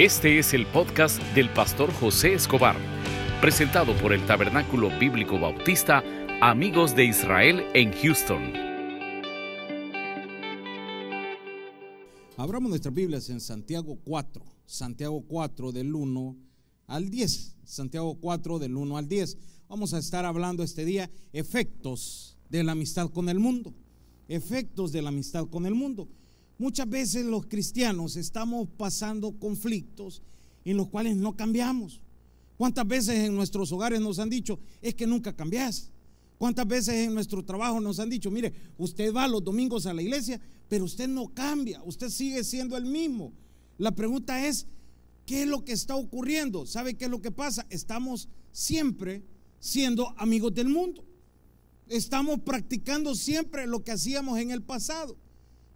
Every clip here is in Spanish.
Este es el podcast del pastor José Escobar, presentado por el Tabernáculo Bíblico Bautista Amigos de Israel en Houston. Abramos nuestras Biblias en Santiago 4, Santiago 4 del 1 al 10, Santiago 4 del 1 al 10. Vamos a estar hablando este día efectos de la amistad con el mundo, efectos de la amistad con el mundo. Muchas veces los cristianos estamos pasando conflictos en los cuales no cambiamos. ¿Cuántas veces en nuestros hogares nos han dicho, es que nunca cambias? ¿Cuántas veces en nuestro trabajo nos han dicho, mire, usted va los domingos a la iglesia, pero usted no cambia, usted sigue siendo el mismo? La pregunta es, ¿qué es lo que está ocurriendo? ¿Sabe qué es lo que pasa? Estamos siempre siendo amigos del mundo. Estamos practicando siempre lo que hacíamos en el pasado.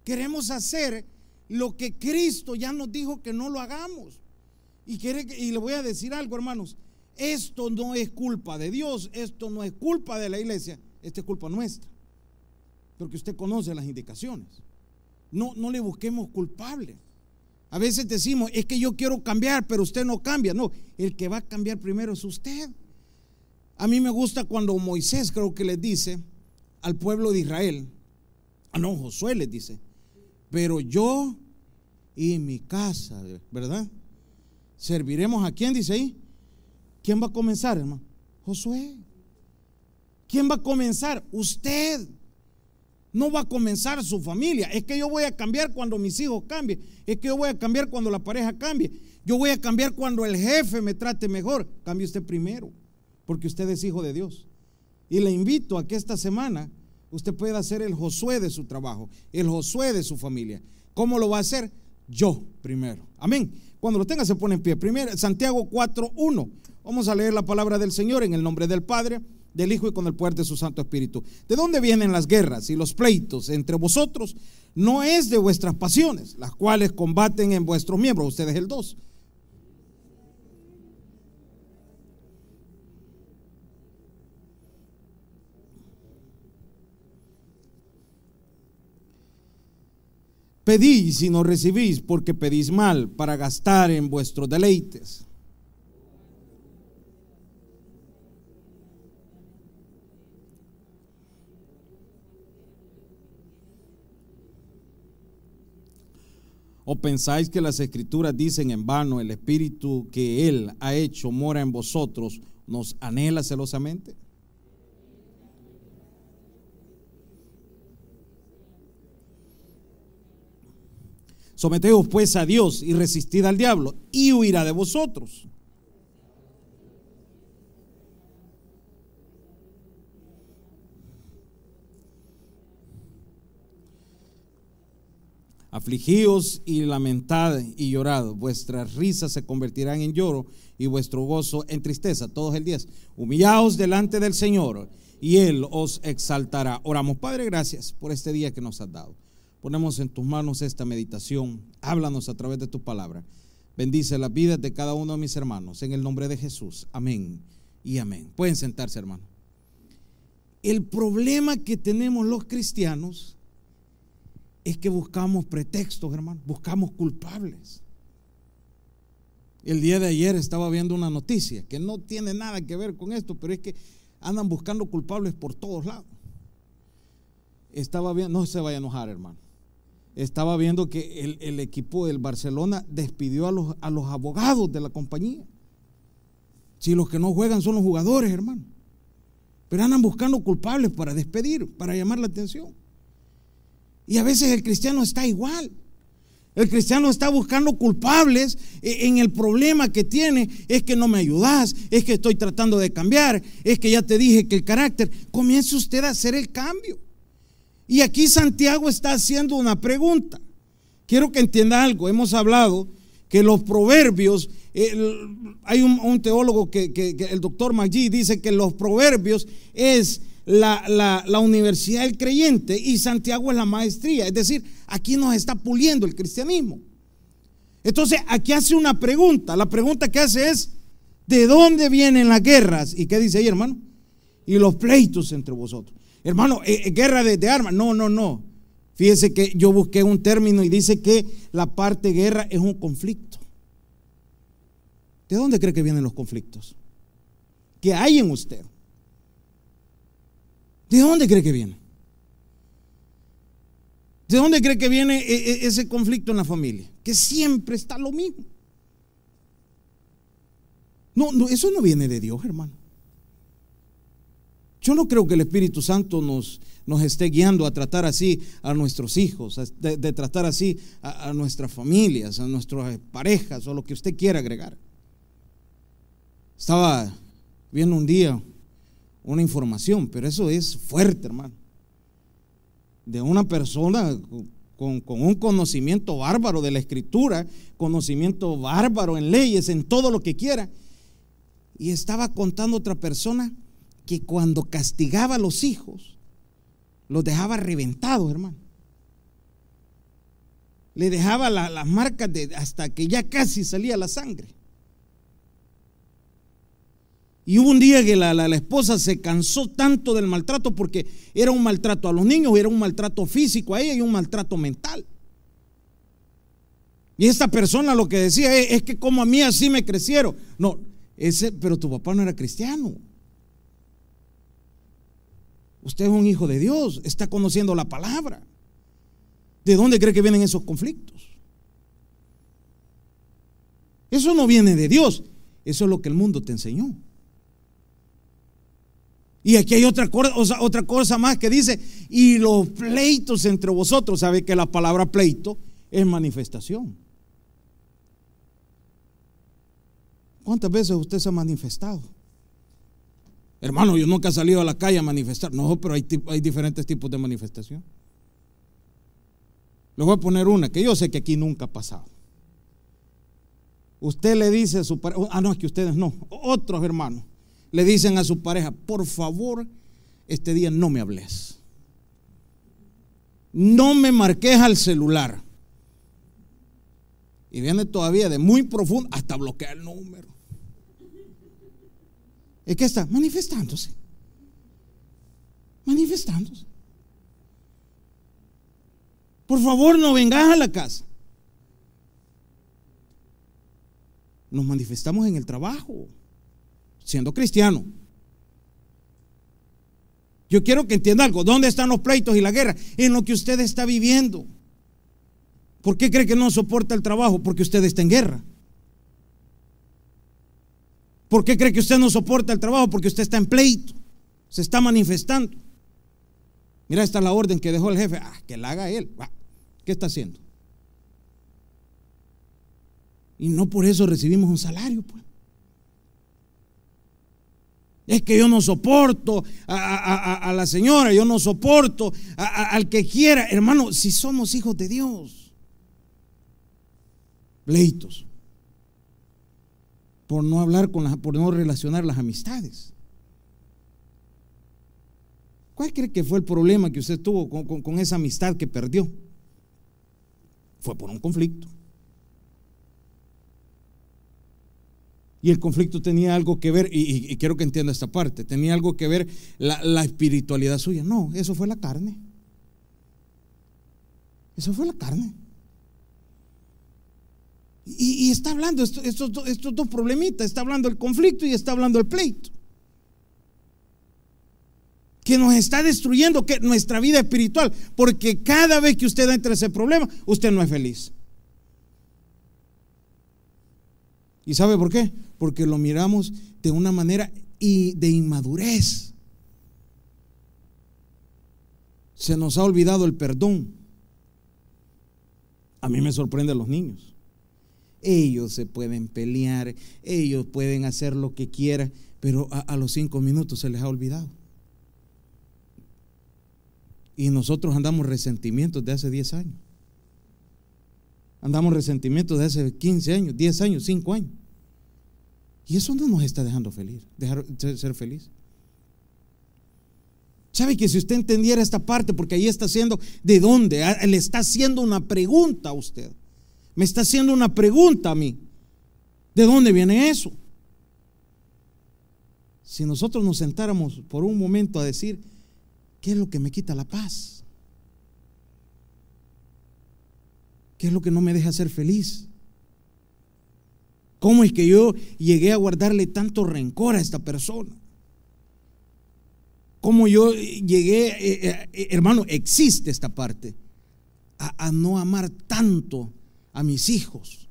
Queremos hacer lo que Cristo ya nos dijo que no lo hagamos. Y, quiere, y le voy a decir algo, hermanos. Esto no es culpa de Dios, esto no es culpa de la iglesia, esto es culpa nuestra. Porque usted conoce las indicaciones. No, no le busquemos culpable. A veces decimos, es que yo quiero cambiar, pero usted no cambia. No, el que va a cambiar primero es usted. A mí me gusta cuando Moisés creo que les dice al pueblo de Israel, ah, no, Josué les dice, pero yo y mi casa, ¿verdad? Serviremos a quién, dice ahí. ¿Quién va a comenzar, hermano? Josué. ¿Quién va a comenzar? Usted. No va a comenzar su familia. Es que yo voy a cambiar cuando mis hijos cambien. Es que yo voy a cambiar cuando la pareja cambie. Yo voy a cambiar cuando el jefe me trate mejor. Cambie usted primero, porque usted es hijo de Dios. Y le invito a que esta semana usted puede hacer el Josué de su trabajo, el Josué de su familia. ¿Cómo lo va a hacer? Yo primero. Amén. Cuando lo tenga se pone en pie. Primero, Santiago 4.1. Vamos a leer la palabra del Señor en el nombre del Padre, del Hijo y con el poder de su Santo Espíritu. ¿De dónde vienen las guerras y los pleitos entre vosotros? No es de vuestras pasiones, las cuales combaten en vuestros miembros. Ustedes el 2 Pedís y no recibís porque pedís mal para gastar en vuestros deleites. ¿O pensáis que las escrituras dicen en vano el espíritu que Él ha hecho mora en vosotros, nos anhela celosamente? Someteos pues a Dios y resistid al diablo y huirá de vosotros. Afligíos y lamentad y llorad. Vuestras risas se convertirán en lloro y vuestro gozo en tristeza. Todos el día. Humillaos delante del Señor y Él os exaltará. Oramos, Padre, gracias por este día que nos has dado. Ponemos en tus manos esta meditación. Háblanos a través de tu palabra. Bendice las vidas de cada uno de mis hermanos. En el nombre de Jesús. Amén y amén. Pueden sentarse, hermano. El problema que tenemos los cristianos es que buscamos pretextos, hermano. Buscamos culpables. El día de ayer estaba viendo una noticia que no tiene nada que ver con esto, pero es que andan buscando culpables por todos lados. Estaba viendo, no se vaya a enojar, hermano estaba viendo que el, equipo del Barcelona despidió a los, a los abogados de la compañía. Si los que no juegan son los jugadores, hermano. Pero andan buscando culpables para despedir, para llamar la atención. Y a veces el cristiano está igual. El cristiano está buscando culpables e, en el problema que tiene. Es que no me ayudas, es que estoy tratando de cambiar, es que ya te dije que el carácter. Comience usted a hacer el cambio. Y aquí Santiago está haciendo una pregunta. Quiero que entienda algo. Hemos hablado que los proverbios, hay un, teólogo que, el doctor Maggi dice que los proverbios es la, la, universidad del creyente y Santiago es la maestría. Es decir, aquí nos está puliendo el cristianismo. Entonces, aquí hace una pregunta. La pregunta que hace es, ¿de dónde vienen las guerras? ¿Y qué dice ahí, hermano? Y los pleitos entre vosotros. Hermano, eh, eh, guerra de, armas. No, no, no. Fíjese que yo busqué un término y dice que la parte guerra es un conflicto. ¿De dónde cree que vienen los conflictos? ¿Qué hay en usted? ¿De dónde cree que viene? ¿De dónde cree que viene e, e, ese conflicto en la familia? Que siempre está lo mismo. No, no, eso no viene de Dios, hermano. Yo no creo que el Espíritu Santo nos, nos esté guiando a tratar así a nuestros hijos, de, tratar así a, nuestras familias, a nuestras parejas o lo que usted quiera agregar. Estaba viendo un día una información, pero eso es fuerte, hermano. De una persona con, con, un conocimiento bárbaro de la escritura, conocimiento bárbaro en leyes, en todo lo que quiera. Y estaba contando otra persona que cuando castigaba a los hijos, los dejaba reventados, hermano. Le dejaba las marcas de, hasta que ya casi salía la sangre. Y hubo un día que la, la, esposa se cansó tanto del maltrato porque era un maltrato a los niños, era un maltrato físico a ella y un maltrato mental. Y esta persona lo que decía es, es que como a mí así me crecieron. No, ese, pero tu papá no era cristiano. Usted es un hijo de Dios, está conociendo la palabra. ¿De dónde cree que vienen esos conflictos? Eso no viene de Dios, eso es lo que el mundo te enseñó. Y aquí hay otra cosa, otra cosa más que dice, y los pleitos entre vosotros, sabe que la palabra pleito es manifestación. ¿Cuántas veces usted se ha manifestado? Hermano, yo nunca he salido a la calle a manifestar. No, pero hay, hay diferentes tipos de manifestación. Le voy a poner una que yo sé que aquí nunca ha pasado. Usted le dice a su pareja, ah, no, es que ustedes no, otros hermanos, le dicen a su pareja, por favor, este día no me hables. No me marques al celular. Y viene todavía de muy profundo hasta bloquear el número. ¿Es que está? Manifestándose. Manifestándose. Por favor, no vengas a la casa. Nos manifestamos en el trabajo, siendo cristiano. Yo quiero que entienda algo. ¿Dónde están los pleitos y la guerra? En lo que usted está viviendo. ¿Por qué cree que no soporta el trabajo? Porque usted está en guerra. ¿Por qué cree que usted no soporta el trabajo? Porque usted está en pleito, se está manifestando. Mira, esta es la orden que dejó el jefe. Ah, que la haga él. ¿Qué está haciendo? Y no por eso recibimos un salario, pues. Es que yo no soporto a, la señora, yo no soporto al que quiera. Hermano, si somos hijos de Dios, pleitos por no hablar con las, por no relacionar las amistades. ¿Cuál cree que fue el problema que usted tuvo con, esa amistad que perdió? Fue por un conflicto. Y el conflicto tenía algo que ver, y, quiero que entienda esta parte, tenía algo que ver la, la espiritualidad suya. No, eso fue la carne. Eso fue la carne. Y, está hablando estos, dos problemitas, está hablando el conflicto y está hablando el pleito. Que nos está destruyendo nuestra vida espiritual, porque cada vez que usted entra en ese problema, usted no es feliz. ¿Y sabe por qué? Porque lo miramos de una manera de inmadurez. Se nos ha olvidado el perdón. A mí me sorprende a los niños. Ellos se pueden pelear, ellos pueden hacer lo que quieran, pero a, los cinco minutos se les ha olvidado. Y nosotros andamos resentimientos de hace 10 años. Andamos resentimientos de hace 15 años, 10 años, 5 años. Y eso no nos está dejando feliz, dejar ser feliz. ¿Sabe que si usted entendiera esta parte, porque ahí está haciendo, ¿de dónde? Ah, le está haciendo una pregunta a usted me está haciendo una pregunta a mí. ¿De dónde viene eso? Si nosotros nos sentáramos por un momento a decir, ¿qué es lo que me quita la paz? ¿Qué es lo que no me deja ser feliz? ¿Cómo es que yo llegué a guardarle tanto rencor a esta persona? ¿Cómo yo llegué, eh, eh, hermano, existe esta parte, a, no amar tanto a mis hijos?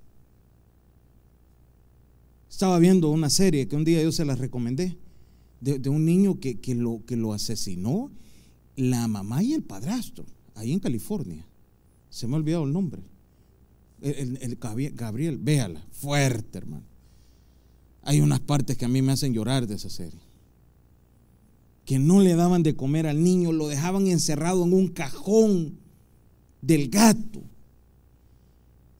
Estaba viendo una serie que un día yo se la recomendé, de, un niño que, lo, que lo asesinó la mamá y el padrastro, ahí en California. Se me ha olvidado el nombre. El, Gabriel, véala, fuerte, hermano. Hay unas partes que a mí me hacen llorar de esa serie. Que no le daban de comer al niño, lo dejaban encerrado en un cajón del gato.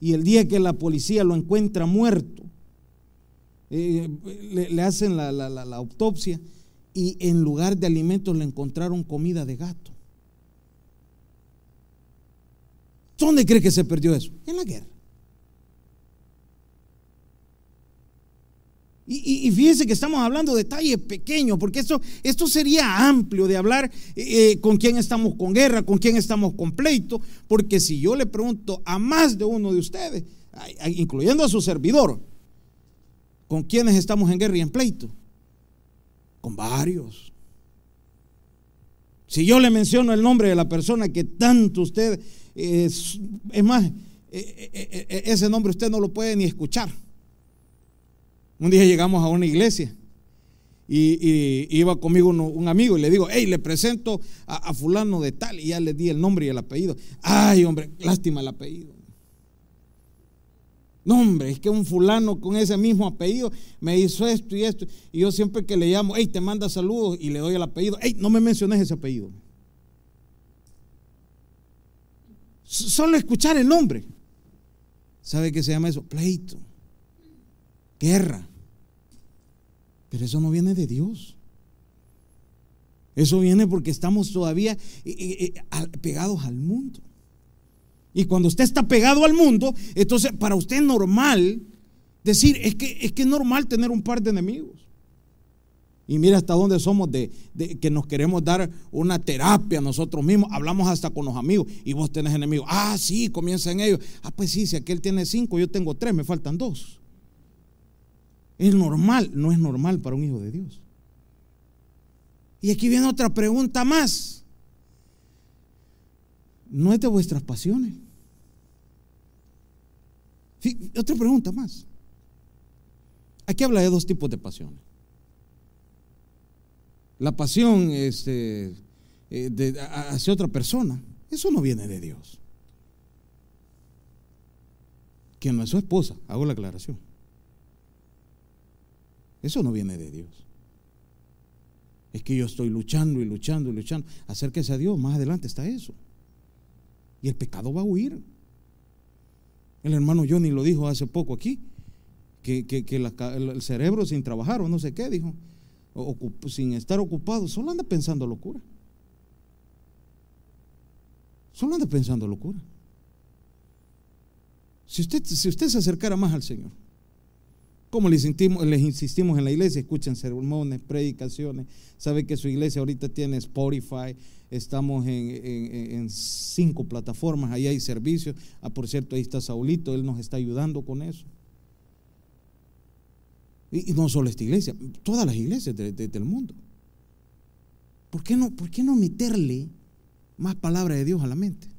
Y el día que la policía lo encuentra muerto, eh, le, hacen la, la autopsia y en lugar de alimentos le encontraron comida de gato. ¿Dónde cree que se perdió eso? En la guerra. Y, fíjense que estamos hablando de detalles pequeños, porque esto, esto sería amplio de hablar eh, con quién estamos con guerra, con quién estamos con pleito, porque si yo le pregunto a más de uno de ustedes, incluyendo a su servidor, con quiénes estamos en guerra y en pleito, con varios. Si yo le menciono el nombre de la persona que tanto usted, es, es más, eh, eh, ese nombre usted no lo puede ni escuchar. Un día llegamos a una iglesia y, iba conmigo un, amigo y le digo, hey, le presento a, fulano de tal y ya le di el nombre y el apellido. Ay, hombre, lástima el apellido. No, hombre, es que un fulano con ese mismo apellido me hizo esto y esto. Y yo siempre que le llamo, hey, te manda saludos y le doy el apellido. Hey, no me menciones ese apellido. Solo escuchar el nombre. ¿Sabe qué se llama eso? Pleito guerra. Pero eso no viene de Dios. Eso viene porque estamos todavía eh, eh, eh, pegados al mundo. Y cuando usted está pegado al mundo, entonces para usted es normal decir, es que es que es normal tener un par de enemigos. Y mira hasta dónde somos de, de, que nos queremos dar una terapia nosotros mismos. Hablamos hasta con los amigos y vos tenés enemigos. Ah, sí, comienzan ellos. Ah, pues sí, si aquel tiene cinco, yo tengo tres, me faltan dos. Es normal, no es normal para un hijo de Dios. Y aquí viene otra pregunta más. No es de vuestras pasiones. otra pregunta más. Aquí habla de dos tipos de pasiones. La pasión este, eh, hacia otra persona, eso no viene de Dios. Que no es su esposa, hago la aclaración. Eso no viene de Dios. Es que yo estoy luchando y luchando y luchando. Acérquese a Dios, más adelante está eso. Y el pecado va a huir. El hermano Johnny lo dijo hace poco aquí, que, el cerebro sin trabajar o no sé qué, dijo, sin estar ocupado, solo anda pensando locura. Solo anda pensando locura. Si usted, si usted se acercara más al Señor, como les insistimos, en la iglesia, escuchen sermones, predicaciones. Sabe que su iglesia ahorita tiene Spotify, estamos en, cinco plataformas, ahí hay servicios. Ah, por cierto, ahí está Saulito, él nos está ayudando con eso. Y, no solo esta iglesia, todas las iglesias del mundo. ¿Por qué, no, ¿Por qué no meterle más palabra de Dios a la mente?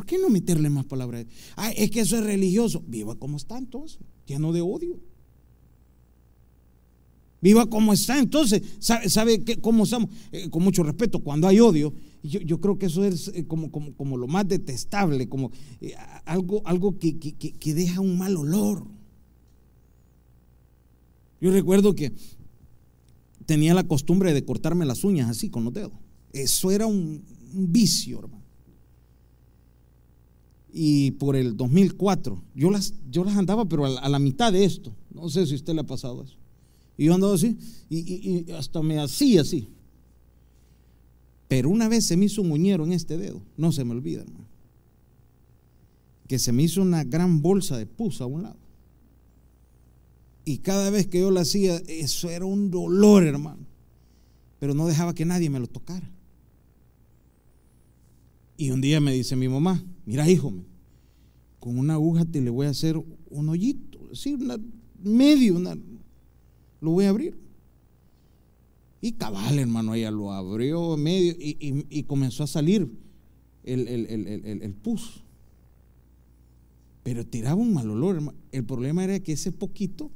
¿Por qué no meterle más palabra de Dios? Ah, es que eso es religioso. Viva como está entonces lleno de odio. Viva como está. Entonces, ¿sabe, cómo estamos? Eh, con mucho respeto, cuando hay odio, yo, creo que eso es eh, como, como, lo más detestable, como eh, algo, algo que, que, deja un mal olor. Yo recuerdo que tenía la costumbre de cortarme las uñas así, con los dedos. Eso era un vicio, hermano y por el 2004. Yo las, yo las andaba, pero a la, mitad de esto. No sé si usted le ha pasado eso. Y yo andaba así y, hasta me hacía así. Pero una vez se me hizo un uñero en este dedo. No se me olvida, hermano. Que se me hizo una gran bolsa de pus a un lado. Y cada vez que yo lo hacía, eso era un dolor, hermano. Pero no dejaba que nadie me lo tocara. Y un día me dice mi mamá, mira hijo, con una aguja te le voy a hacer un hoyito. sí, medio, lo voy a abrir. Y cabal, hermano, ella lo abrió medio y, comenzó a salir el, el, pus. Pero tiraba un mal olor. El problema era que ese poquito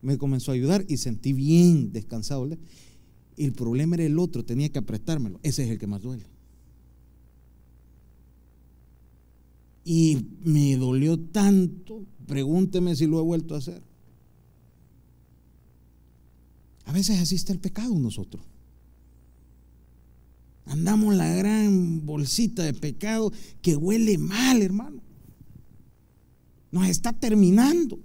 me comenzó a ayudar y sentí bien descansado. Y el problema era el otro, tenía que apretármelo. Ese es el que más duele. Y me dolió tanto, pregúnteme si lo he vuelto a hacer. A veces así está el pecado nosotros. Andamos la gran bolsita de pecado que huele mal, hermano. Nos está terminando.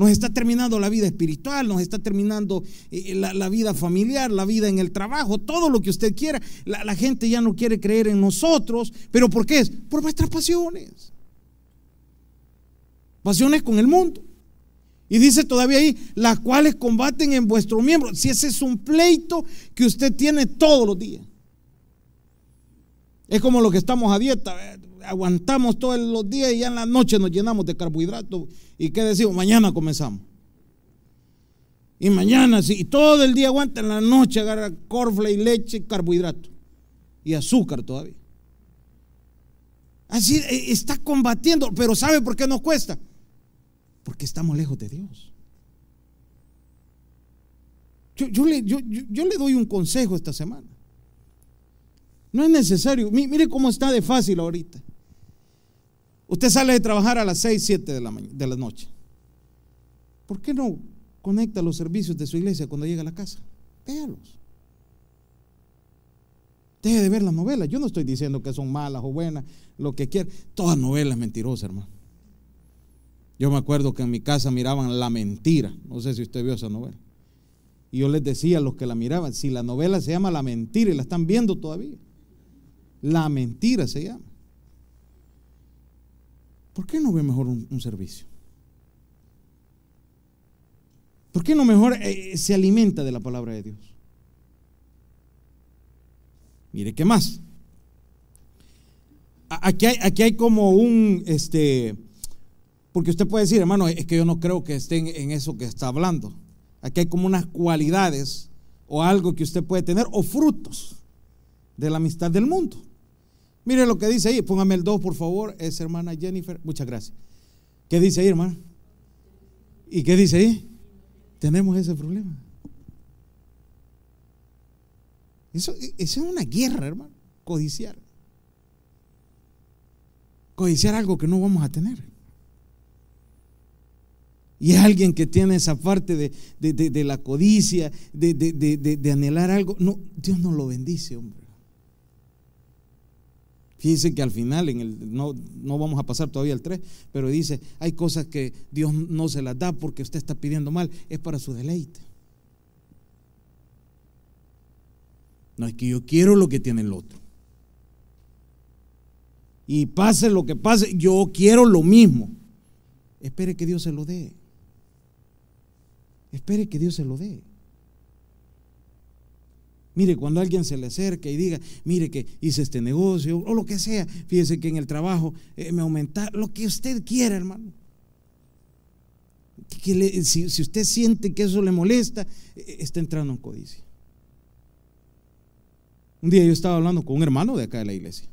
Nos está terminando la vida espiritual, nos está terminando eh, la, vida familiar, la vida en el trabajo, todo lo que usted quiera. La, la gente ya no quiere creer en nosotros. ¿Pero por qué es? Por nuestras pasiones. Pasiones con el mundo. Y dice todavía ahí, las cuales combaten en vuestro miembro. Si ese es un pleito que usted tiene todos los días. Es como lo que estamos a dieta aguantamos todos los días y ya en la noche nos llenamos de carbohidratos. ¿Y qué decimos? Mañana comenzamos. Y mañana, sí, y todo el día aguanta, en la noche agarra y leche, carbohidrato. Y azúcar todavía. Así eh, está combatiendo, pero ¿sabe por qué nos cuesta? Porque estamos lejos de Dios. Yo, le, yo, le doy un consejo esta semana. No es necesario. Mire cómo está de fácil ahorita. Usted sale de trabajar a las 6, 7 de la, de la noche. ¿Por qué no conecta los servicios de su iglesia cuando llega a la casa? Véalos. Deje de ver las novelas. Yo no estoy diciendo que son malas o buenas, lo que quiera. Todas novelas mentirosas, hermano. Yo me acuerdo que en mi casa miraban La Mentira. No sé si usted vio esa novela. Y yo les decía a los que la miraban, si la novela se llama La Mentira y la están viendo todavía. La Mentira se llama. ¿Por qué no ve mejor un, servicio? ¿Por qué no mejor eh, se alimenta de la palabra de Dios? Mire, ¿qué más? Aquí hay, aquí hay como un, este, porque usted puede decir, hermano, es que yo no creo que estén en eso que está hablando. Aquí hay como unas cualidades o algo que usted puede tener o frutos de la amistad del mundo. Mire lo que dice ahí, póngame el 2 por favor, es hermana Jennifer, muchas gracias. ¿Qué dice ahí, hermano? ¿Y qué dice ahí? Tenemos ese problema. Eso, eso es una guerra, hermano, codiciar. Codiciar algo que no vamos a tener. Y alguien que tiene esa parte de, de la codicia, de, anhelar algo. No, Dios no lo bendice, hombre. Fíjense que al final, en el, no, no vamos a pasar todavía al 3, pero dice, hay cosas que Dios no se las da porque usted está pidiendo mal, es para su deleite. No es que yo quiero lo que tiene el otro. Y pase lo que pase, yo quiero lo mismo. Espere que Dios se lo dé. Espere que Dios se lo dé. Mire, cuando alguien se le acerca y diga, mire que hice este negocio o lo que sea, fíjese que en el trabajo eh, me aumenta, lo que usted quiera, hermano. Que si, usted siente que eso le molesta, eh, está entrando en codicia. Un día yo estaba hablando con un hermano de acá de la iglesia.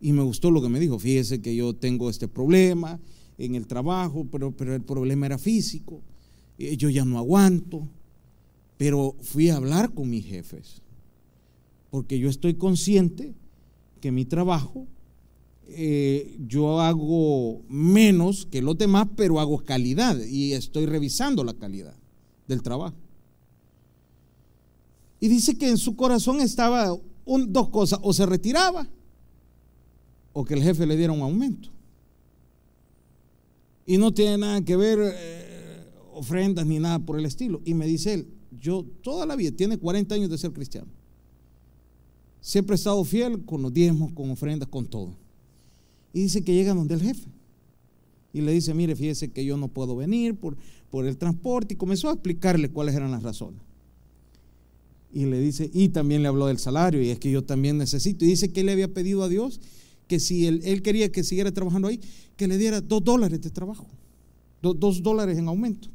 Y me gustó lo que me dijo. Fíjese que yo tengo este problema en el trabajo, pero, pero el problema era físico. Eh, yo ya no aguanto. Pero fui a hablar con mis jefes, porque yo estoy consciente que mi trabajo, eh, yo hago menos que los demás, pero hago calidad y estoy revisando la calidad del trabajo. Y dice que en su corazón estaba dos cosas, o se retiraba o que el jefe le diera un aumento. Y no tiene nada que ver eh, ofrendas ni nada por el estilo. Y me dice él, yo toda la vida, tiene 40 años de ser cristiano. Siempre he estado fiel con los diezmos, con ofrendas, con todo. Y dice que llega donde el jefe. Y le dice, mire, fíjese que yo no puedo venir por, por el transporte. Y comenzó a explicarle cuáles eran las razones. Y le dice, y también le habló del salario, y es que yo también necesito. Y dice que le había pedido a Dios que si él, él quería que siguiera trabajando ahí, que le diera dos dólares de trabajo. dos dólares en aumento.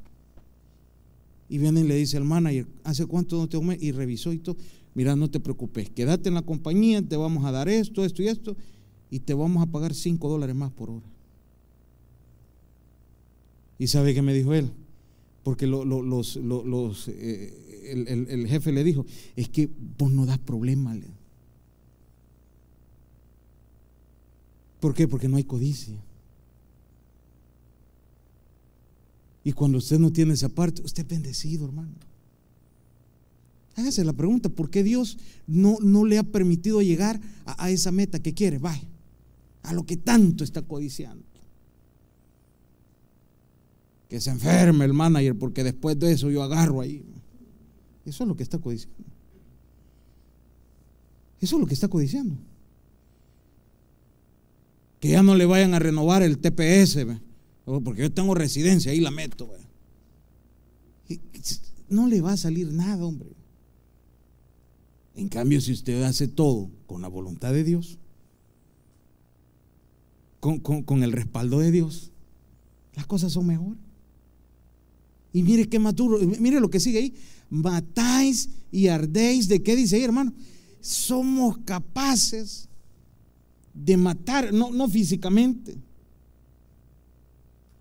Y viene y le dice al manager, ¿hace cuánto no te aumento? Y revisó y todo. Mira, no te preocupes, quédate en la compañía, te vamos a dar esto, esto y esto, y te vamos a pagar cinco dólares más por hora. ¿Y sabe qué me dijo él? Porque los, eh, el, jefe le dijo, es que vos no das problema. ¿Por qué? Porque no hay codicia. Y cuando usted no tiene esa parte, usted es bendecido, hermano. Hágase la pregunta, ¿por qué Dios no, no le ha permitido llegar a, esa meta que quiere? Vaya, a lo que tanto está codiciando. Que se enferme el manager porque después de eso yo agarro ahí. Eso es lo que está codiciando. Eso es lo que está codiciando. Que ya no le vayan a renovar el TPS. Oh, porque yo tengo residencia, ahí la meto. No le va a salir nada, hombre. En cambio, si usted hace todo con la voluntad de Dios, con, el respaldo de Dios, las cosas son mejores. Y mire qué maturo, mire lo que sigue ahí. Matáis y ardéis. ¿De qué dice ahí, hermano? Somos capaces de matar, no, no físicamente,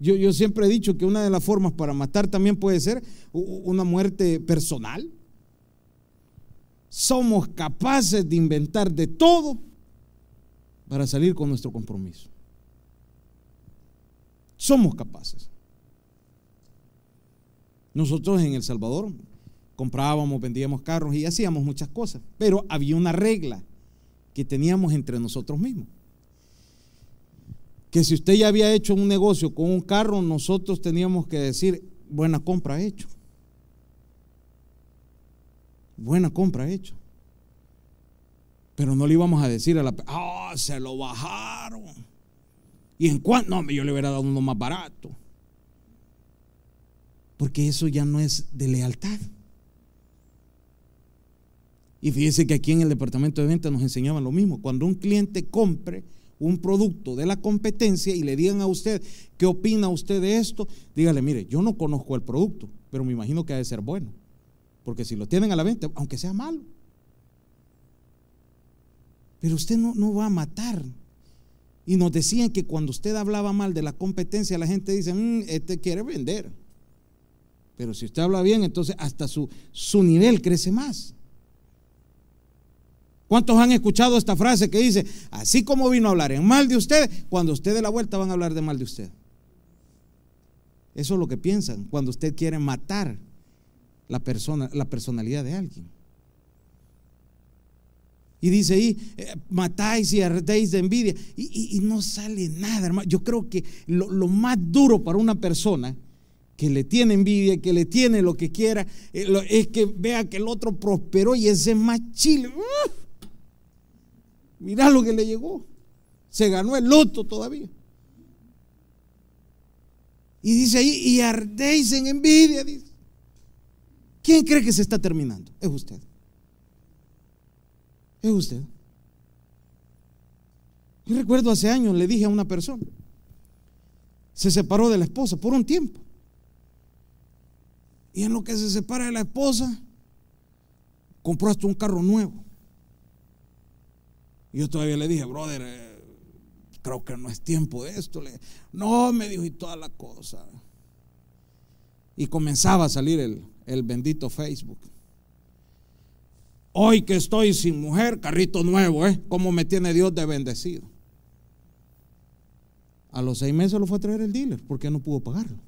yo, siempre he dicho que una de las formas para matar también puede ser una muerte personal. Somos capaces de inventar de todo para salir con nuestro compromiso. Somos capaces. Nosotros en El Salvador comprábamos, vendíamos carros y hacíamos muchas cosas, pero había una regla que teníamos entre nosotros mismos que si usted ya había hecho un negocio con un carro, nosotros teníamos que decir, buena compra hecho. Buena compra hecho. Pero no le íbamos a decir a la... Ah, se lo bajaron. ¿Y en cuánto? No, yo le hubiera dado uno más barato. Porque eso ya no es de lealtad. Y fíjese que aquí en el departamento de venta nos enseñaban lo mismo. Cuando un cliente compre, un producto de la competencia y le digan a usted, ¿qué opina usted de esto? Dígale, mire, yo no conozco el producto, pero me imagino que ha de ser bueno. Porque si lo tienen a la venta, aunque sea malo. Pero usted no, no va a matar. Y nos decían que cuando usted hablaba mal de la competencia, la gente dice, mm, este quiere vender. Pero si usted habla bien, entonces hasta su, su nivel crece más. ¿Cuántos han escuchado esta frase que dice, así como vino a hablar en mal de usted, cuando usted de la vuelta van a hablar de mal de usted? Eso es lo que piensan cuando usted quiere matar la, persona, la personalidad de alguien. Y dice ahí, eh, matáis y ardéis de envidia. Y, no sale nada, hermano. Yo creo que lo, más duro para una persona que le tiene envidia, que le tiene lo que quiera, eh, es que vea que el otro prosperó y ese es más chile. Mirá lo que le llegó. Se ganó el loto todavía. Y dice ahí, y ardéis en envidia. Dice. ¿Quién cree que se está terminando? Es usted. Es usted. Yo recuerdo hace años le dije a una persona, se separó de la esposa por un tiempo. Y en lo que se separa de la esposa, compró hasta un carro nuevo. Yo todavía le dije, brother, eh, creo que no es tiempo de esto. no, me dijo y toda la cosa. Y comenzaba a salir el, el bendito Facebook. Hoy que estoy sin mujer, carrito nuevo, ¿eh? ¿Cómo me tiene Dios de bendecido? A los seis meses lo fue a traer el dealer porque no pudo pagarlo.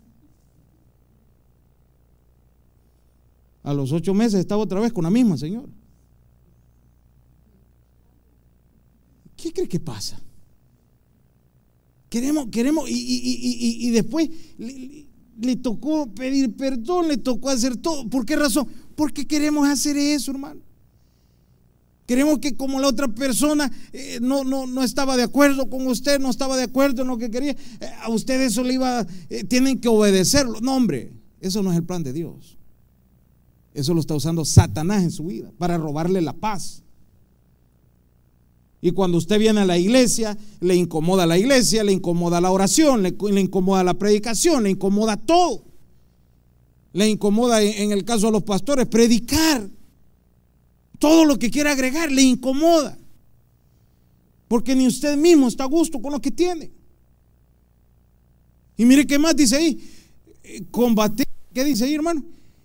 A los ocho meses estaba otra vez con la misma señora. ¿Qué cree que pasa? Queremos, queremos, y, después le, tocó pedir perdón, le tocó hacer todo. ¿Por qué razón? Porque queremos hacer eso, hermano. Queremos que como la otra persona eh, no, no, no, estaba de acuerdo con usted, no estaba de acuerdo en lo que quería, eh, a usted eso le iba, eh, tienen que obedecerlo. No, hombre, eso no es el plan de Dios. Eso lo está usando Satanás en su vida para robarle la paz. Y cuando usted viene a la iglesia, le incomoda la iglesia, le incomoda la oración, le, incomoda la predicación, le incomoda todo. Le incomoda, en el caso de los pastores, predicar. Todo lo que quiera agregar le incomoda. Porque ni usted mismo está a gusto con lo que tiene. Y mire qué más dice ahí. Combatir. ¿Qué dice ahí, hermano?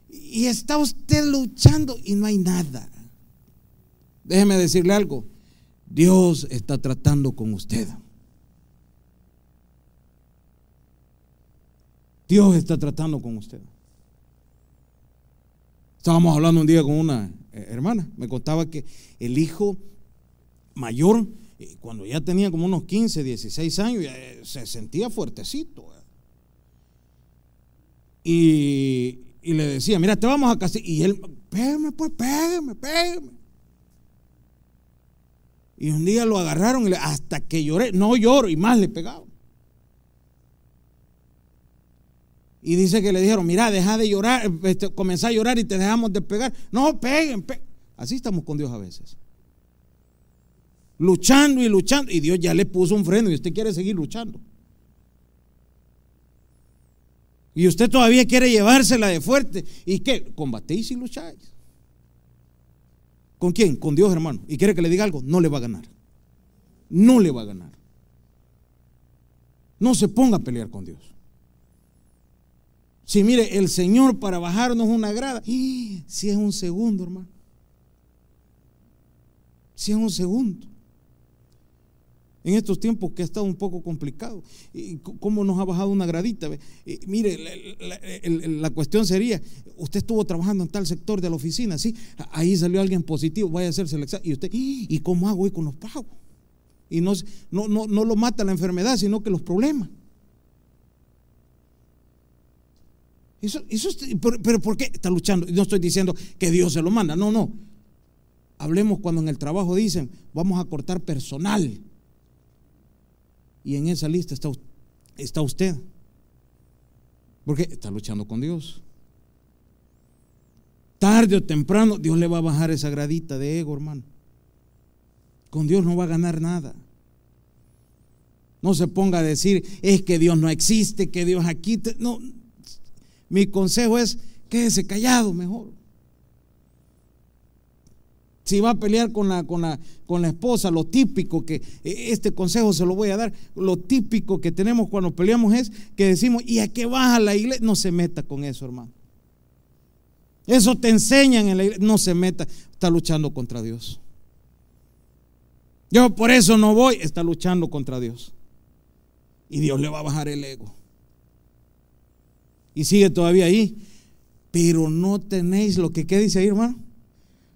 Y está usted luchando y no hay nada. Déjeme decirle algo. Dios está tratando con usted. Dios está tratando con usted. Estábamos hablando un día con una eh, hermana, me contaba que el hijo mayor, eh, cuando ya tenía como unos 15, 16 años, eh, se sentía fuertecito. Y, le decía, mira, te vamos a casar. Y él, pégame, pues, pégame, pégame. Y un día lo agarraron hasta que lloré, no lloro y más le pegaba. Y dice que le dijeron, mira, deja de llorar, este, comenzá a llorar y te dejamos de pegar. No, peguen, Así estamos con Dios a veces. Luchando y luchando. Y Dios ya le puso un freno y usted quiere seguir luchando. Y usted todavía quiere llevársela de fuerte. ¿Y qué? Combatéis y lucháis. ¿Con quién? Con Dios, hermano. ¿Y quiere que le diga algo? No le va a ganar. No le va a ganar. No se ponga a pelear con Dios. Si mire, el Señor para bajarnos una grada, si es un segundo, hermano. Si es un segundo. En estos tiempos que ha estado un poco complicado, ¿cómo nos ha bajado una gradita? mire, la, cuestión sería, usted estuvo trabajando en tal sector de la oficina, ¿sí? Ahí salió alguien positivo, vaya a hacer selección. Y usted, ¿y cómo hago hoy con los pagos? Y no, no, no, no lo mata la enfermedad, sino que los problemas. Eso, eso, pero ¿por qué está luchando? No estoy diciendo que Dios se lo manda, no, no. Hablemos cuando en el trabajo dicen, vamos a cortar personal. Y en esa lista está, usted. Porque está luchando con Dios. Tarde o temprano Dios le va a bajar esa gradita de ego, hermano. Con Dios no va a ganar nada. No se ponga a decir, es que Dios no existe, que Dios aquí. No, mi consejo es quédese callado mejor. Si va a pelear con la, con, la, con la esposa, lo típico que, e, este consejo se lo voy a dar, lo típico que tenemos cuando peleamos es que decimos, ¿y a qué vas a la iglesia? No se meta con eso, hermano. Eso te enseñan en la iglesia, no se meta, está luchando contra Dios. Yo por eso no voy, está luchando contra Dios. Y Dios le va a bajar el ego y sigue todavía ahí. Pero no tenéis lo que, ¿qué dice ahí, hermano?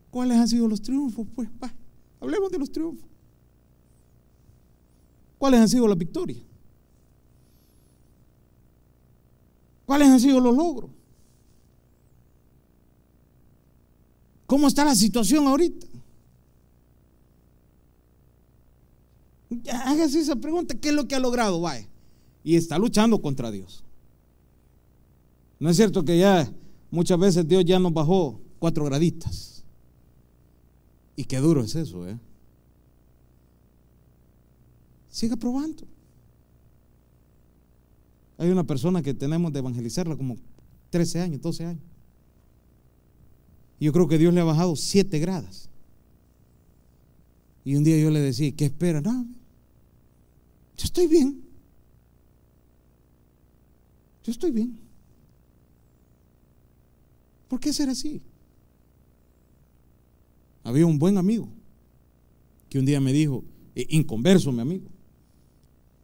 ¿Cuáles han sido los triunfos? Pues, hablemos de los triunfos. ¿Cuáles han sido las victorias? ¿Cuáles han sido los logros? ¿Cómo está la situación ahorita? Hágase esa pregunta, ¿qué es lo que ha logrado? Vaya. Y está luchando contra Dios. No es cierto que ya muchas veces Dios ya nos bajó cuatro graditas. Y qué duro es eso, ¿eh? Siga probando. Hay una persona que tenemos de evangelizarla como 13 años, 12 años. Yo creo que Dios le ha bajado 7 gradas. Y un día yo le decía, ¿qué espera? No, yo estoy bien. Yo estoy bien. ¿Por qué ser así? Había un buen amigo que un día me dijo, eh, inconverso mi amigo,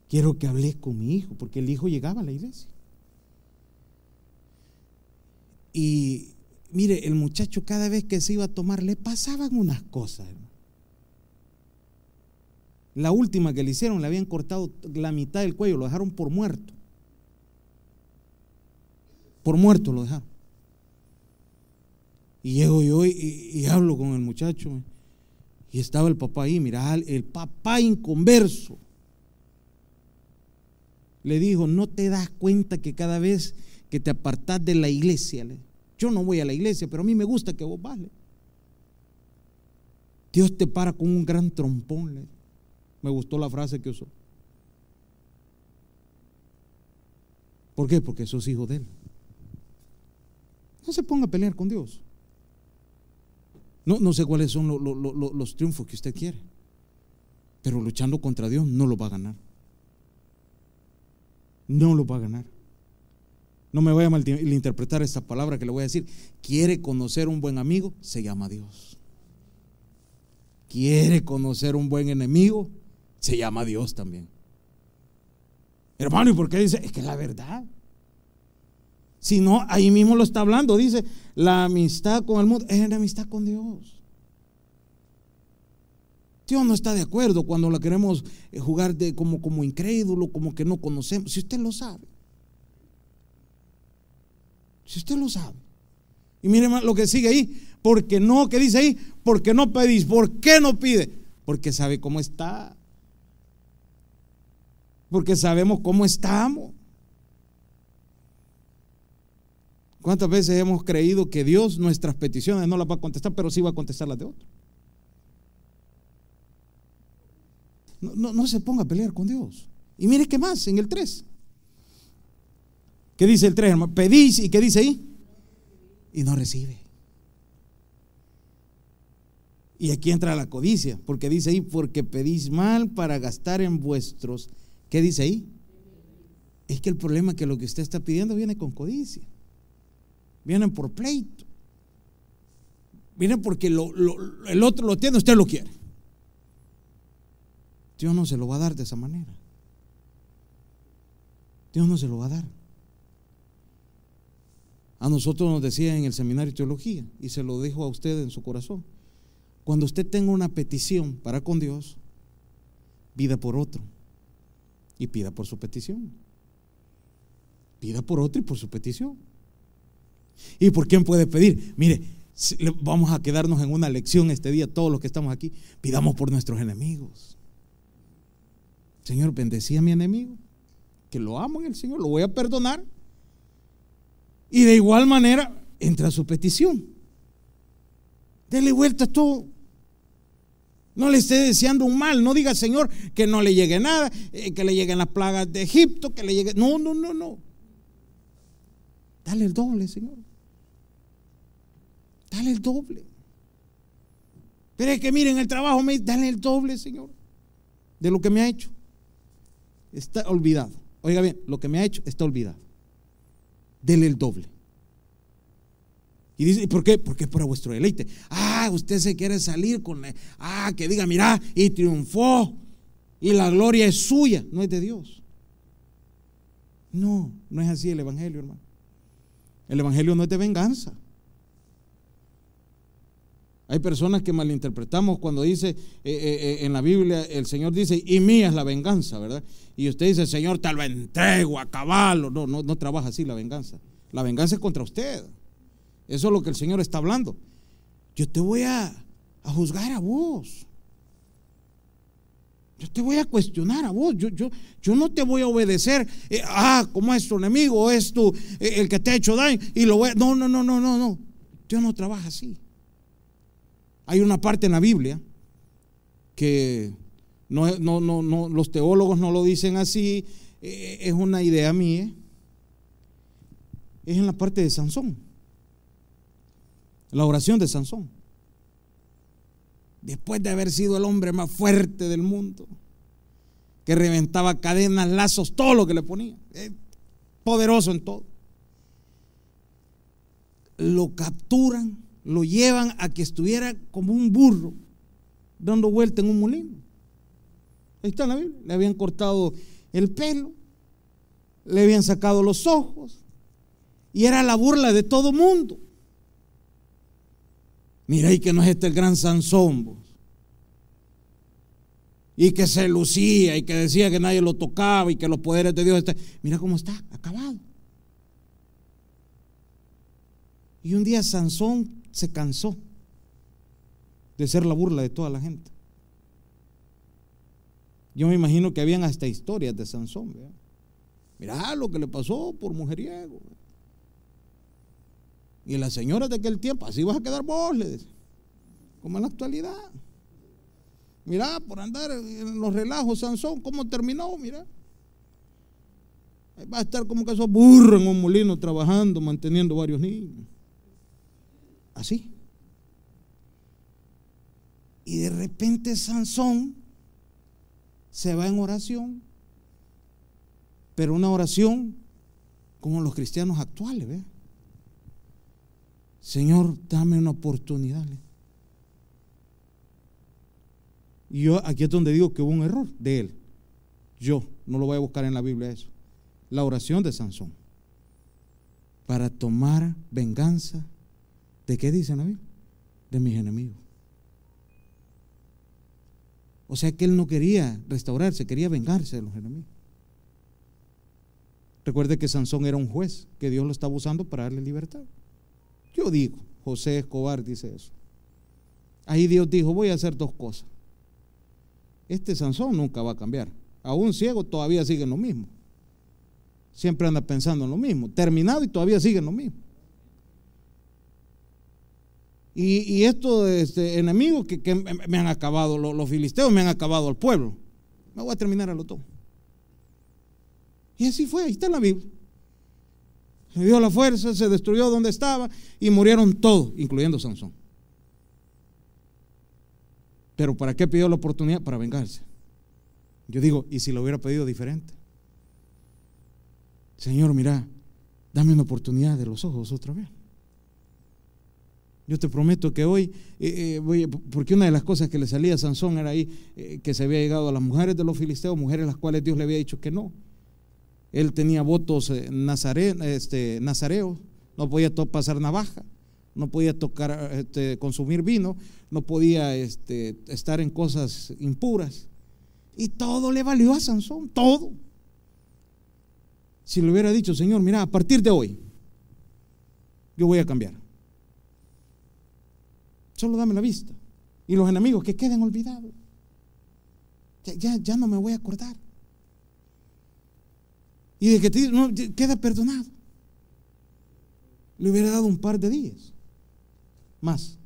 quiero que hables con mi hijo, porque el hijo llegaba a la iglesia. Y mire, el muchacho cada vez que se iba a tomar le pasaban unas cosas. La última que le hicieron le habían cortado la mitad del cuello, lo dejaron por muerto. Por muerto lo dejaron. Y llego yo y, hablo con el muchacho. Y estaba el papá ahí, mira, el papá inconverso. Le dijo, no te das cuenta que cada vez que te apartás de la iglesia, yo no voy a la iglesia, pero a mí me gusta que vos vale. Dios te para con un gran trompón. Me gustó la frase que usó. ¿Por qué? Porque sos hijo de Él. No se ponga a pelear con Dios. No, no sé cuáles son los triunfos que usted quiere. Pero luchando contra Dios no lo va a ganar. No lo va a ganar. No me voy a malinterpretar esta palabra que le voy a decir. Quiere conocer un buen amigo, se llama Dios. Quiere conocer un buen enemigo, se llama Dios también. Hermano, ¿y por qué dice? Es que la verdad. Si no, ahí mismo lo está hablando. Dice, la amistad con el mundo es la amistad con Dios. Dios no está de acuerdo cuando la queremos eh, jugar de, como, como incrédulo, como que no conocemos. Si usted lo sabe. Si usted lo sabe. Y mire lo que sigue ahí. Porque no, ¿qué dice ahí? Porque no pedís. ¿Por qué no pide? Porque sabe cómo está. Porque sabemos cómo estamos. ¿Cuántas veces hemos creído que Dios nuestras peticiones no las va a contestar, pero sí va a contestar las de otros? No, se ponga a pelear con Dios. Y mire qué más en el 3. ¿Qué dice el 3, hermano? Pedís y ¿qué dice ahí? Y no recibe. Y aquí entra la codicia, porque dice ahí, porque pedís mal para gastar en vuestros. ¿Qué dice ahí? Es que el problema es que lo que usted está pidiendo viene con codicia. Vienen por pleito. Vienen porque el otro lo tiene, usted lo quiere. Dios no se lo va a dar de esa manera. Dios no se lo va a dar. A nosotros nos decía en el seminario de teología, y se lo dijo a usted en su corazón, cuando usted tenga una petición para con Dios, pida por otro y pida por su petición. Pida por otro y por su petición. ¿Y por quién puede pedir? Mire, vamos a quedarnos en una lección este día, todos los que estamos aquí. Pidamos por nuestros enemigos. Señor, bendecí a mi enemigo, que lo amo en el Señor, lo voy a perdonar. Y de igual manera, entra su petición. Dele vuelta a todo. No le esté deseando un mal. No diga, Señor, que no le llegue nada, eh, que le lleguen las plagas de Egipto, que le llegue. No, no, no, no. Dale el doble, Señor. Dale el doble. Pero es que miren, el trabajo me dale el doble, Señor, de lo que me ha hecho. Está olvidado. Oiga bien, lo que me ha hecho está olvidado. Dele el doble. Y dice, ¿por qué? Porque es para vuestro deleite. Ah, usted se quiere salir con, ah, que diga, mira, y triunfó. Y la gloria es suya, no es de Dios. No, no es así el Evangelio, hermano. El Evangelio no es de venganza. Hay personas que malinterpretamos cuando dice eh, eh, eh, en la Biblia, el Señor dice, y mía es la venganza, ¿verdad? Y usted dice, Señor, te lo entrego a caballo. No, no, no trabaja así la venganza. La venganza es contra usted. Eso es lo que el Señor está hablando. Yo te voy a, a juzgar a vos. Yo te voy a cuestionar a vos. Yo, yo, yo no te voy a obedecer. ah, como es tu enemigo, es tu, el que te ha hecho daño. Y lo voy a, No, no, no, no, no, no. Dios no trabaja así. Hay una parte en la Biblia que los teólogos no lo dicen así, eh, es una idea mía. Es en la parte de Sansón. La oración de Sansón. Después de haber sido el hombre más fuerte del mundo, que reventaba cadenas, lazos, todo lo que le ponía. poderoso en todo. Lo capturan lo llevan a que estuviera como un burro dando vuelta en un molino. Ahí está la Biblia. Le habían cortado el pelo, le habían sacado los ojos y era la burla de todo mundo. Mira, y que no es este el gran Sansón, y que se lucía y que decía que nadie lo tocaba y que los poderes de Dios están. Mira cómo está, acabado. Y un día Sansón se cansó de ser la burla de toda la gente. Yo me imagino que habían hasta historias de Sansón. Mirá lo que le pasó por mujeriego. Y las señoras de aquel tiempo, así vas a quedar vos, les como en la actualidad. Mira, por andar en los relajos, Sansón, ¿cómo terminó? Mira. Va a estar como que esos burros en un molino trabajando, manteniendo varios niños. Así. Y de repente Sansón se va en oración, pero una oración como los cristianos actuales, ¿ve? Señor, dame una oportunidad. Y yo aquí es donde digo que hubo un error de él. Yo no lo voy a buscar en la Biblia eso. La oración de Sansón. Para tomar venganza. ¿De qué dice Biblia? De mis enemigos. O sea que él no quería restaurarse, quería vengarse de los enemigos. Recuerde que Sansón era un juez, que Dios lo estaba usando para darle libertad. Yo digo, José Escobar dice eso. Ahí Dios dijo, voy a hacer dos cosas. Este Sansón nunca va a cambiar. Aún ciego todavía sigue en lo mismo. Siempre anda pensando en lo mismo. Terminado y todavía sigue en lo mismo. Y, estos este, enemigos que, me han acabado, los, filisteos me han acabado al pueblo. Me voy a terminar a lo todo. Y así fue, ahí está en la Biblia. Se dio la fuerza, se destruyó donde estaba y murieron todos, incluyendo Sansón. Pero ¿para qué pidió la oportunidad? Para vengarse. Yo digo, ¿y si lo hubiera pedido diferente? Señor, mira, dame una oportunidad de los ojos otra vez. Yo te prometo que hoy, eh, eh, voy, porque una de las cosas que le salía a Sansón era ahí eh, que se había llegado a las mujeres de los filisteos, mujeres las cuales Dios le había dicho que no. Él tenía votos este, nazareos, no podía pasar navaja, no podía tocar, este, consumir vino, no podía este, estar en cosas impuras. Y todo le valió a Sansón, todo. Si le hubiera dicho, Señor, mira, a partir de hoy, yo voy a cambiar. Solo dame la vista. Y los enemigos que queden olvidados. ya, ya no me voy a acordar. Y de que te, no, queda perdonado. Le hubiera dado un par de días más.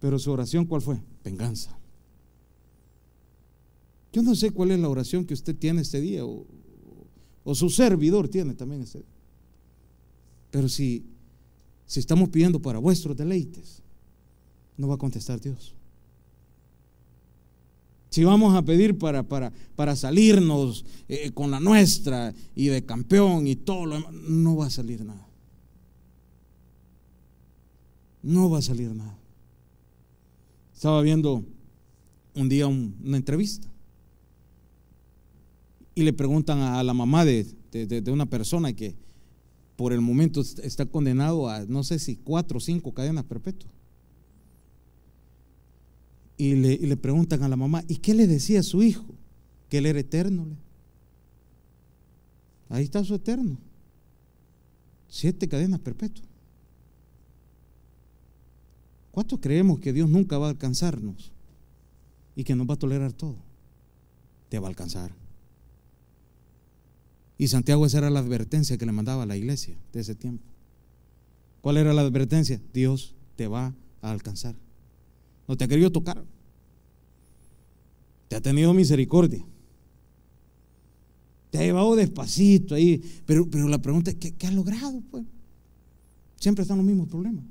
Pero su oración, ¿cuál fue? Venganza. Yo no sé cuál es la oración que usted tiene este día o, o su servidor tiene también este día. Pero si, si estamos pidiendo para vuestros deleites, no va a contestar Dios. Si vamos a pedir para, para, para salirnos eh, con la nuestra y de campeón y todo lo demás, no va a salir nada. No va a salir nada. Estaba viendo un día una entrevista y le preguntan a la mamá de, de una persona que por el momento está condenado a no sé si cuatro o cinco cadenas perpetuas y le, preguntan a la mamá, ¿y qué le decía a su hijo? Que él era eterno. Ahí está su eterno. Siete cadenas perpetuas. ¿Cuántos creemos que Dios nunca va a alcanzarnos y que nos va a tolerar todo? Te va a alcanzar. Y Santiago esa era la advertencia que le mandaba a la iglesia de ese tiempo. ¿Cuál era la advertencia? Dios te va a alcanzar. No te ha querido tocar. Te ha tenido misericordia. Te ha llevado despacito ahí. Pero, pero la pregunta es, ¿qué, ¿qué has logrado? Pues? Siempre están los mismos problemas.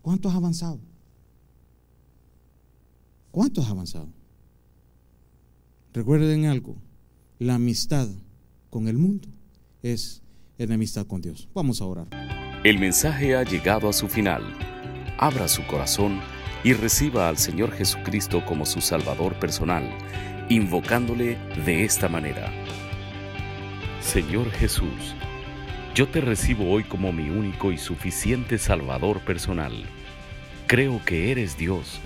¿Cuánto has avanzado? ¿Cuánto has avanzado? Recuerden algo, la amistad con el mundo es enemistad con Dios. Vamos a orar. El mensaje ha llegado a su final abra su corazón y reciba al Señor Jesucristo como su Salvador personal, invocándole de esta manera. Señor Jesús, yo te recibo hoy como mi único y suficiente Salvador personal. Creo que eres Dios,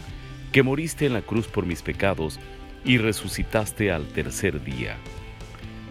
que moriste en la cruz por mis pecados y resucitaste al tercer día.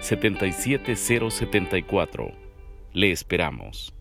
77074. Le esperamos.